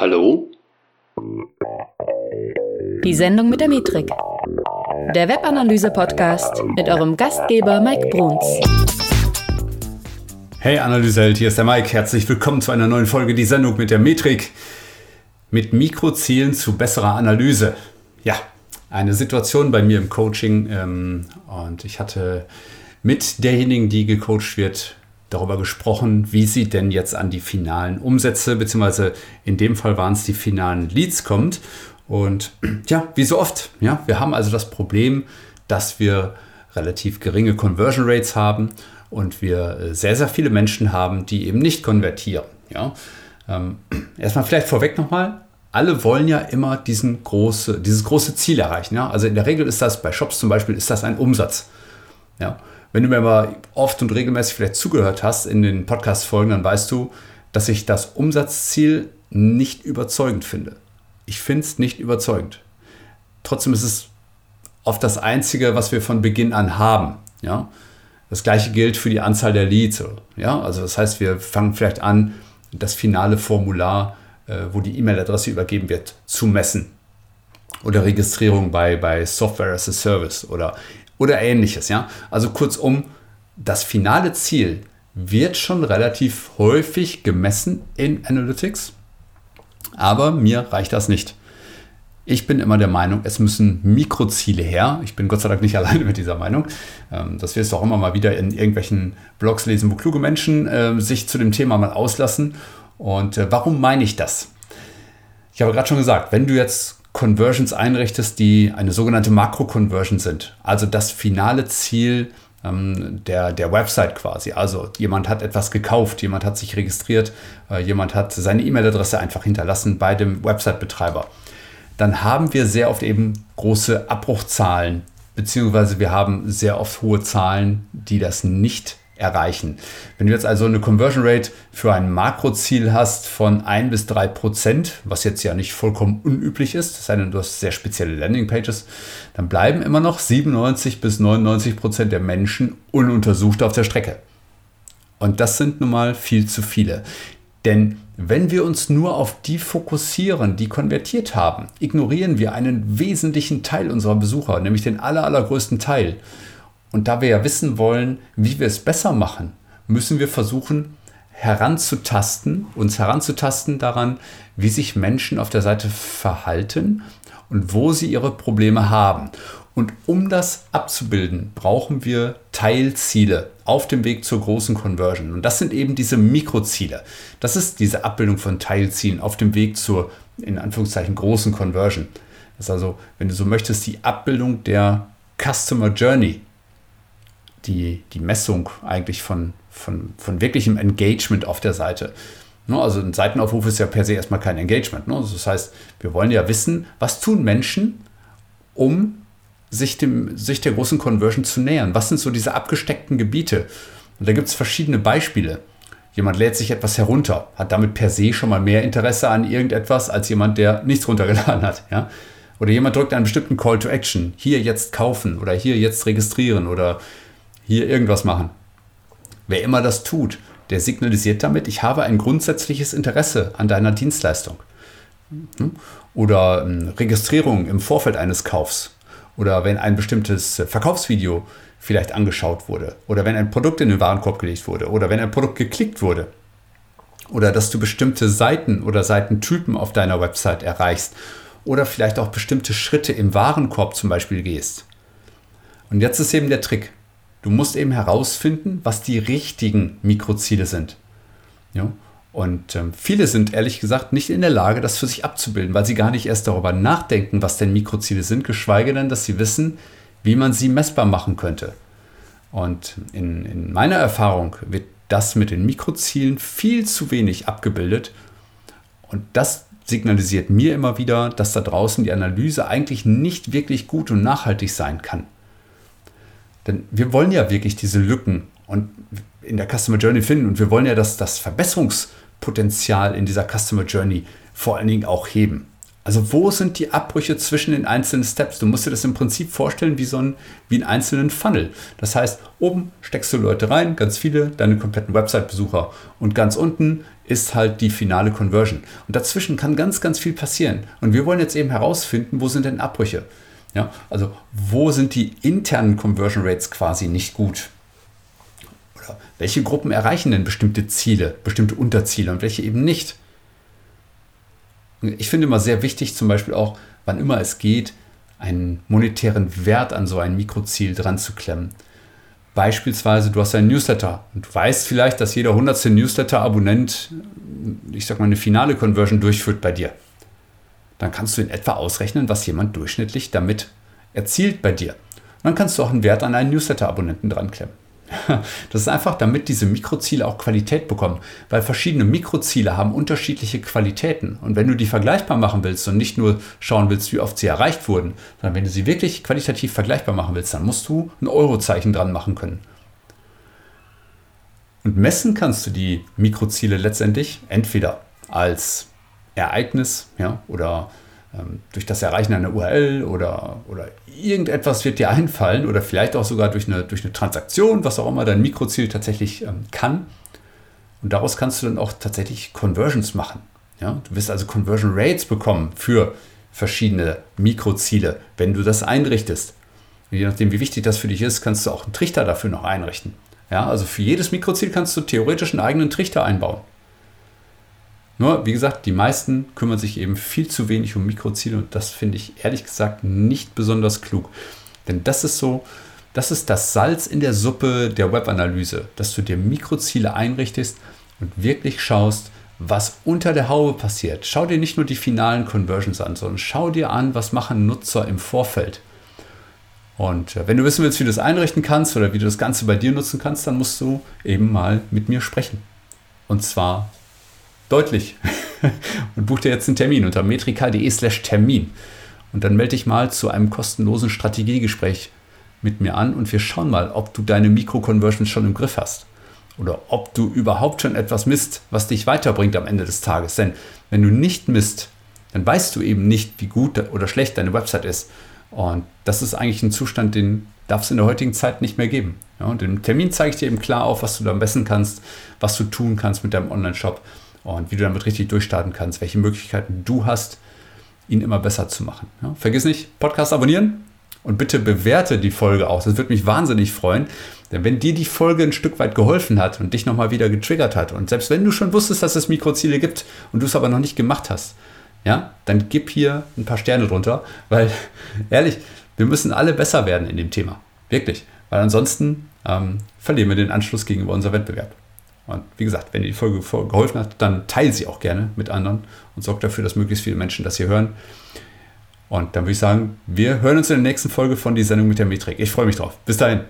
Hallo? Die Sendung mit der Metrik. Der Webanalyse-Podcast mit eurem Gastgeber Mike Bruns. Hey Analyseheld, hier ist der Mike. Herzlich willkommen zu einer neuen Folge Die Sendung mit der Metrik. Mit Mikrozielen zu besserer Analyse. Ja, eine Situation bei mir im Coaching ähm, und ich hatte mit derjenigen, die gecoacht wird, darüber gesprochen, wie sie denn jetzt an die finalen Umsätze, beziehungsweise in dem Fall waren es die finalen Leads kommt. Und ja, wie so oft, ja, wir haben also das Problem, dass wir relativ geringe Conversion Rates haben und wir äh, sehr, sehr viele Menschen haben, die eben nicht konvertieren. Ja. Ähm, erstmal vielleicht vorweg nochmal, alle wollen ja immer diesen große, dieses große Ziel erreichen. Ja? Also in der Regel ist das, bei Shops zum Beispiel, ist das ein Umsatz. Ja? Wenn du mir aber oft und regelmäßig vielleicht zugehört hast in den Podcast-Folgen, dann weißt du, dass ich das Umsatzziel nicht überzeugend finde. Ich finde es nicht überzeugend. Trotzdem ist es oft das Einzige, was wir von Beginn an haben. Ja? Das gleiche gilt für die Anzahl der Leads. Ja? Also das heißt, wir fangen vielleicht an, das finale Formular, äh, wo die E-Mail-Adresse übergeben wird, zu messen. Oder Registrierung bei, bei Software as a Service oder oder ähnliches. Ja? Also kurzum, das finale Ziel wird schon relativ häufig gemessen in Analytics, aber mir reicht das nicht. Ich bin immer der Meinung, es müssen Mikroziele her. Ich bin Gott sei Dank nicht alleine mit dieser Meinung. Ähm, das wirst du auch immer mal wieder in irgendwelchen Blogs lesen, wo kluge Menschen äh, sich zu dem Thema mal auslassen. Und äh, warum meine ich das? Ich habe gerade schon gesagt, wenn du jetzt Conversions einrichtest, die eine sogenannte Makro-Conversion sind. Also das finale Ziel ähm, der, der Website quasi. Also jemand hat etwas gekauft, jemand hat sich registriert, äh, jemand hat seine E-Mail-Adresse einfach hinterlassen bei dem Website-Betreiber. Dann haben wir sehr oft eben große Abbruchzahlen, beziehungsweise wir haben sehr oft hohe Zahlen, die das nicht erreichen. Wenn du jetzt also eine Conversion Rate für ein Makroziel hast von 1 bis 3 Prozent, was jetzt ja nicht vollkommen unüblich ist, es sei denn, du hast sehr spezielle Landingpages, dann bleiben immer noch 97 bis 99 Prozent der Menschen ununtersucht auf der Strecke. Und das sind nun mal viel zu viele. Denn wenn wir uns nur auf die fokussieren, die konvertiert haben, ignorieren wir einen wesentlichen Teil unserer Besucher, nämlich den aller, allergrößten Teil. Und da wir ja wissen wollen, wie wir es besser machen, müssen wir versuchen, heranzutasten, uns heranzutasten daran, wie sich Menschen auf der Seite verhalten und wo sie ihre Probleme haben. Und um das abzubilden, brauchen wir Teilziele auf dem Weg zur großen Conversion. Und das sind eben diese Mikroziele. Das ist diese Abbildung von Teilzielen auf dem Weg zur, in Anführungszeichen, großen Conversion. Das ist also, wenn du so möchtest, die Abbildung der Customer Journey die, die Messung eigentlich von, von, von wirklichem Engagement auf der Seite. Ne, also ein Seitenaufruf ist ja per se erstmal kein Engagement. Ne? Also das heißt, wir wollen ja wissen, was tun Menschen, um sich, dem, sich der großen Conversion zu nähern. Was sind so diese abgesteckten Gebiete? Und da gibt es verschiedene Beispiele. Jemand lädt sich etwas herunter, hat damit per se schon mal mehr Interesse an irgendetwas als jemand, der nichts runtergeladen hat. Ja? Oder jemand drückt einen bestimmten Call to Action. Hier jetzt kaufen oder hier jetzt registrieren oder hier irgendwas machen. Wer immer das tut, der signalisiert damit, ich habe ein grundsätzliches Interesse an deiner Dienstleistung. Hm? Oder ähm, Registrierung im Vorfeld eines Kaufs. Oder wenn ein bestimmtes Verkaufsvideo vielleicht angeschaut wurde. Oder wenn ein Produkt in den Warenkorb gelegt wurde. Oder wenn ein Produkt geklickt wurde. Oder dass du bestimmte Seiten oder Seitentypen auf deiner Website erreichst. Oder vielleicht auch bestimmte Schritte im Warenkorb zum Beispiel gehst. Und jetzt ist eben der Trick. Du musst eben herausfinden, was die richtigen Mikroziele sind. Ja? Und ähm, viele sind ehrlich gesagt nicht in der Lage, das für sich abzubilden, weil sie gar nicht erst darüber nachdenken, was denn Mikroziele sind, geschweige denn, dass sie wissen, wie man sie messbar machen könnte. Und in, in meiner Erfahrung wird das mit den Mikrozielen viel zu wenig abgebildet. Und das signalisiert mir immer wieder, dass da draußen die Analyse eigentlich nicht wirklich gut und nachhaltig sein kann. Denn wir wollen ja wirklich diese Lücken und in der Customer Journey finden und wir wollen ja das, das Verbesserungspotenzial in dieser Customer Journey vor allen Dingen auch heben. Also wo sind die Abbrüche zwischen den einzelnen Steps? Du musst dir das im Prinzip vorstellen wie so ein, wie einen einzelnen Funnel. Das heißt, oben steckst du Leute rein, ganz viele, deine kompletten Website-Besucher. Und ganz unten ist halt die finale Conversion. Und dazwischen kann ganz, ganz viel passieren. Und wir wollen jetzt eben herausfinden, wo sind denn Abbrüche? Ja, also wo sind die internen Conversion Rates quasi nicht gut? Oder welche Gruppen erreichen denn bestimmte Ziele, bestimmte Unterziele und welche eben nicht? Ich finde immer sehr wichtig, zum Beispiel auch, wann immer es geht, einen monetären Wert an so ein Mikroziel dran zu klemmen. Beispielsweise, du hast einen Newsletter und du weißt vielleicht, dass jeder hundertste Newsletter-Abonnent, ich sag mal, eine finale Conversion durchführt bei dir. Dann kannst du in etwa ausrechnen, was jemand durchschnittlich damit erzielt bei dir. Und dann kannst du auch einen Wert an einen Newsletter-Abonnenten dran klemmen. Das ist einfach, damit diese Mikroziele auch Qualität bekommen, weil verschiedene Mikroziele haben unterschiedliche Qualitäten. Und wenn du die vergleichbar machen willst und nicht nur schauen willst, wie oft sie erreicht wurden, sondern wenn du sie wirklich qualitativ vergleichbar machen willst, dann musst du ein Eurozeichen dran machen können. Und messen kannst du die Mikroziele letztendlich entweder als Ereignis ja, oder ähm, durch das Erreichen einer URL oder, oder irgendetwas wird dir einfallen oder vielleicht auch sogar durch eine, durch eine Transaktion, was auch immer dein Mikroziel tatsächlich ähm, kann. Und daraus kannst du dann auch tatsächlich Conversions machen. Ja? Du wirst also Conversion Rates bekommen für verschiedene Mikroziele, wenn du das einrichtest. Und je nachdem, wie wichtig das für dich ist, kannst du auch einen Trichter dafür noch einrichten. Ja, also für jedes Mikroziel kannst du theoretisch einen eigenen Trichter einbauen. Nur, wie gesagt, die meisten kümmern sich eben viel zu wenig um Mikroziele und das finde ich ehrlich gesagt nicht besonders klug. Denn das ist so, das ist das Salz in der Suppe der Webanalyse, dass du dir Mikroziele einrichtest und wirklich schaust, was unter der Haube passiert. Schau dir nicht nur die finalen Conversions an, sondern schau dir an, was machen Nutzer im Vorfeld. Und äh, wenn du wissen willst, wie du das einrichten kannst oder wie du das Ganze bei dir nutzen kannst, dann musst du eben mal mit mir sprechen. Und zwar deutlich. und buch dir jetzt einen Termin unter metrika.de slash Termin. Und dann melde dich mal zu einem kostenlosen Strategiegespräch mit mir an und wir schauen mal, ob du deine Mikro-Conversions schon im Griff hast. Oder ob du überhaupt schon etwas misst, was dich weiterbringt am Ende des Tages. Denn wenn du nicht misst, dann weißt du eben nicht, wie gut oder schlecht deine Website ist. Und das ist eigentlich ein Zustand, den darf es in der heutigen Zeit nicht mehr geben. Ja, und im Termin zeige ich dir eben klar auf, was du da messen kannst, was du tun kannst mit deinem Online-Shop und wie du damit richtig durchstarten kannst, welche Möglichkeiten du hast, ihn immer besser zu machen. Ja, vergiss nicht, Podcast abonnieren und bitte bewerte die Folge auch. Das würde mich wahnsinnig freuen. Denn wenn dir die Folge ein Stück weit geholfen hat und dich nochmal wieder getriggert hat und selbst wenn du schon wusstest, dass es Mikroziele gibt und du es aber noch nicht gemacht hast, ja, dann gib hier ein paar Sterne drunter, weil ehrlich, wir müssen alle besser werden in dem Thema. Wirklich. Weil ansonsten ähm, verlieren wir den Anschluss gegenüber unserem Wettbewerb. Und wie gesagt, wenn dir die Folge geholfen hat, dann teile sie auch gerne mit anderen und sorg dafür, dass möglichst viele Menschen das hier hören. Und dann würde ich sagen, wir hören uns in der nächsten Folge von die Sendung mit der Metrik. Ich freue mich drauf. Bis dahin.